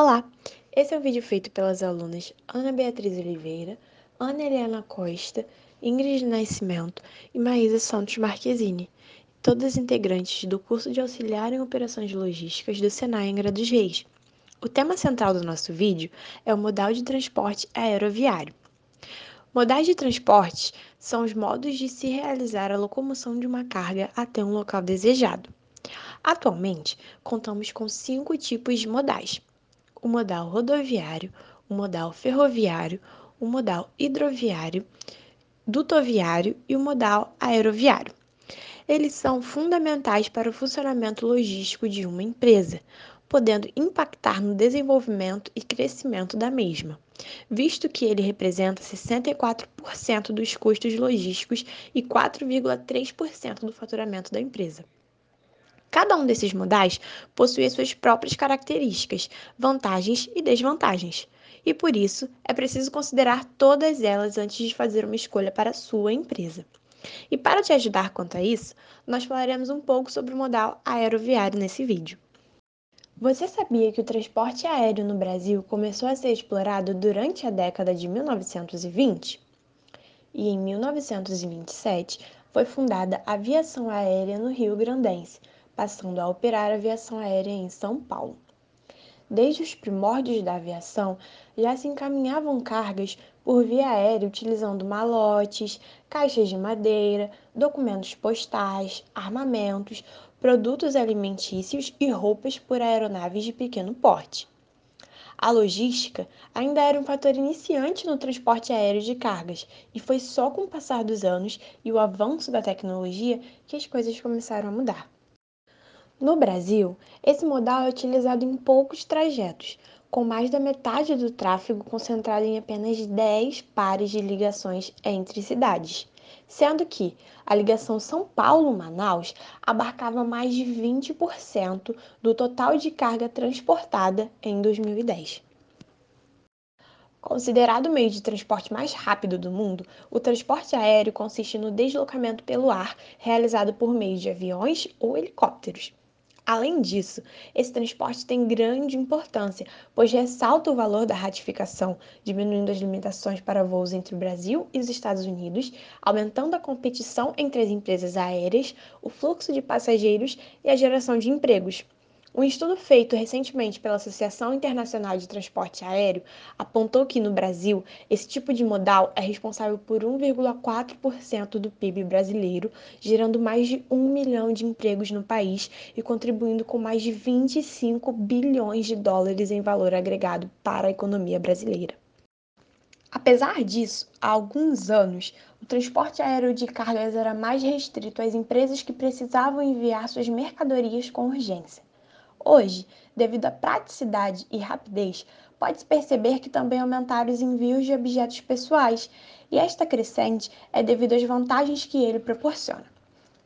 Olá! Esse é um vídeo feito pelas alunas Ana Beatriz Oliveira, Ana Helena Costa, Ingrid Nascimento e Maísa Santos Marquezine, todas integrantes do curso de auxiliar em operações logísticas do Senai Angra dos Reis. O tema central do nosso vídeo é o modal de transporte aeroviário. Modais de transporte são os modos de se realizar a locomoção de uma carga até um local desejado. Atualmente, contamos com cinco tipos de modais: o modal rodoviário, o modal ferroviário, o modal hidroviário, dutoviário e o modal aeroviário. Eles são fundamentais para o funcionamento logístico de uma empresa, podendo impactar no desenvolvimento e crescimento da mesma, visto que ele representa 64% dos custos logísticos e 4,3% do faturamento da empresa. Cada um desses modais possui suas próprias características, vantagens e desvantagens, e por isso é preciso considerar todas elas antes de fazer uma escolha para a sua empresa. E para te ajudar quanto a isso, nós falaremos um pouco sobre o modal aeroviário nesse vídeo. Você sabia que o transporte aéreo no Brasil começou a ser explorado durante a década de 1920? E em 1927 foi fundada a Aviação Aérea no Rio Grandense, passando a operar aviação aérea em São Paulo. Desde os primórdios da aviação, já se encaminhavam cargas por via aérea utilizando malotes, caixas de madeira, documentos postais, armamentos, produtos alimentícios e roupas por aeronaves de pequeno porte. A logística ainda era um fator iniciante no transporte aéreo de cargas, e foi só com o passar dos anos e o avanço da tecnologia que as coisas começaram a mudar. No Brasil, esse modal é utilizado em poucos trajetos, com mais da metade do tráfego concentrado em apenas 10 pares de ligações entre cidades, sendo que a ligação São Paulo-Manaus abarcava mais de 20% do total de carga transportada em 2010. Considerado o meio de transporte mais rápido do mundo, o transporte aéreo consiste no deslocamento pelo ar realizado por meio de aviões ou helicópteros. Além disso, esse transporte tem grande importância, pois ressalta o valor da ratificação, diminuindo as limitações para voos entre o Brasil e os Estados Unidos, aumentando a competição entre as empresas aéreas, o fluxo de passageiros e a geração de empregos. Um estudo feito recentemente pela Associação Internacional de Transporte Aéreo apontou que no Brasil, esse tipo de modal é responsável por 1,4% do PIB brasileiro, gerando mais de 1 milhão de empregos no país e contribuindo com mais de 25 bilhões de dólares em valor agregado para a economia brasileira. Apesar disso, há alguns anos, o transporte aéreo de cargas era mais restrito às empresas que precisavam enviar suas mercadorias com urgência. Hoje, devido à praticidade e rapidez, pode-se perceber que também aumentaram os envios de objetos pessoais, e esta crescente é devido às vantagens que ele proporciona.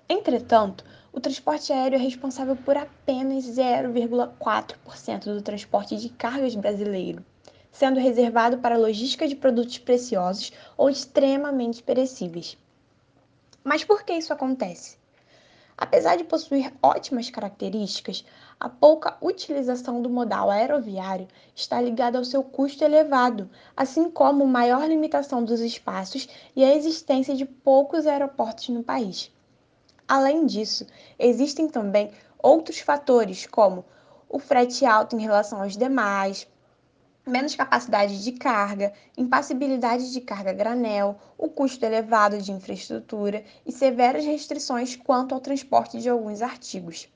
Entretanto, o transporte aéreo é responsável por apenas 0,4% do transporte de cargas brasileiro, sendo reservado para logística de produtos preciosos ou extremamente perecíveis. Mas por que isso acontece? Apesar de possuir ótimas características, a pouca utilização do modal aeroviário está ligada ao seu custo elevado, assim como maior limitação dos espaços e a existência de poucos aeroportos no país. Além disso, existem também outros fatores, como o frete alto em relação aos demais, menos capacidade de carga, impassibilidade de carga granel, o custo elevado de infraestrutura e severas restrições quanto ao transporte de alguns artigos.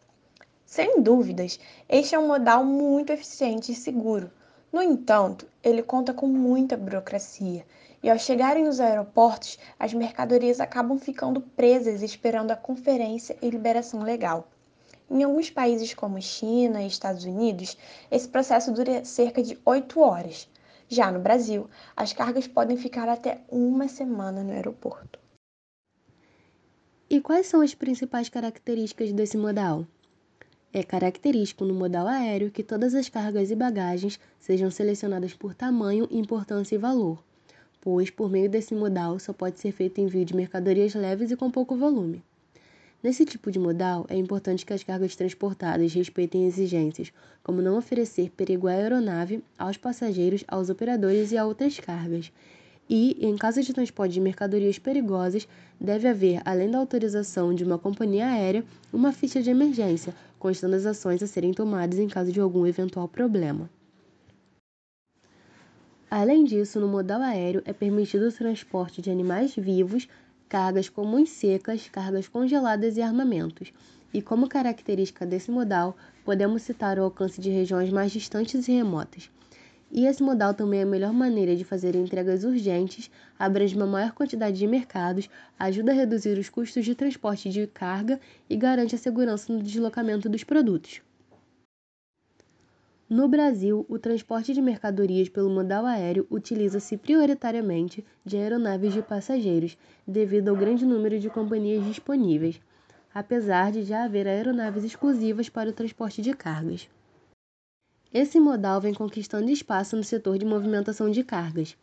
Sem dúvidas, este é um modal muito eficiente e seguro. No entanto, ele conta com muita burocracia e, ao chegarem nos aeroportos, as mercadorias acabam ficando presas esperando a conferência e liberação legal. Em alguns países como China e Estados Unidos, esse processo dura cerca de 8 horas. Já no Brasil, as cargas podem ficar até uma semana no aeroporto. E quais são as principais características desse modal? É característico no modal aéreo que todas as cargas e bagagens sejam selecionadas por tamanho, importância e valor, pois por meio desse modal só pode ser feito envio de mercadorias leves e com pouco volume. Nesse tipo de modal, é importante que as cargas transportadas respeitem exigências, como não oferecer perigo à aeronave, aos passageiros, aos operadores e a outras cargas. E, em caso de transporte de mercadorias perigosas, deve haver, além da autorização de uma companhia aérea, uma ficha de emergência, constando as ações a serem tomadas em caso de algum eventual problema. Além disso, no modal aéreo é permitido o transporte de animais vivos, cargas comuns secas, cargas congeladas e armamentos. E como característica desse modal, podemos citar o alcance de regiões mais distantes e remotas. E esse modal também é a melhor maneira de fazer entregas urgentes, abrange uma maior quantidade de mercados, ajuda a reduzir os custos de transporte de carga e garante a segurança no deslocamento dos produtos. No Brasil, o transporte de mercadorias pelo modal aéreo utiliza-se prioritariamente de aeronaves de passageiros, devido ao grande número de companhias disponíveis, apesar de já haver aeronaves exclusivas para o transporte de cargas. Esse modal vem conquistando espaço no setor de movimentação de cargas.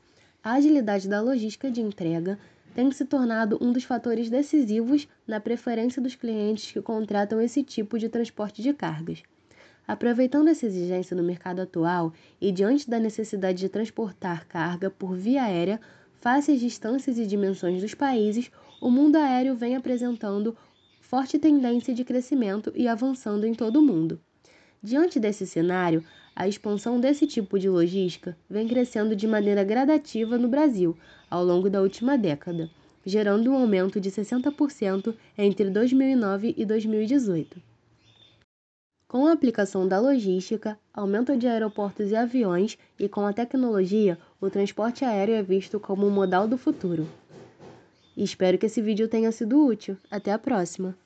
A agilidade da logística de entrega tem se tornado um dos fatores decisivos na preferência dos clientes que contratam esse tipo de transporte de cargas. Aproveitando essa exigência no mercado atual e diante da necessidade de transportar carga por via aérea, face às distâncias e dimensões dos países, o mundo aéreo vem apresentando forte tendência de crescimento e avançando em todo o mundo. Diante desse cenário, a expansão desse tipo de logística vem crescendo de maneira gradativa no Brasil ao longo da última década, gerando um aumento de 60% entre 2009 e 2018. Com a aplicação da logística, aumento de aeroportos e aviões e com a tecnologia, o transporte aéreo é visto como o modal do futuro. Espero que esse vídeo tenha sido útil. Até a próxima!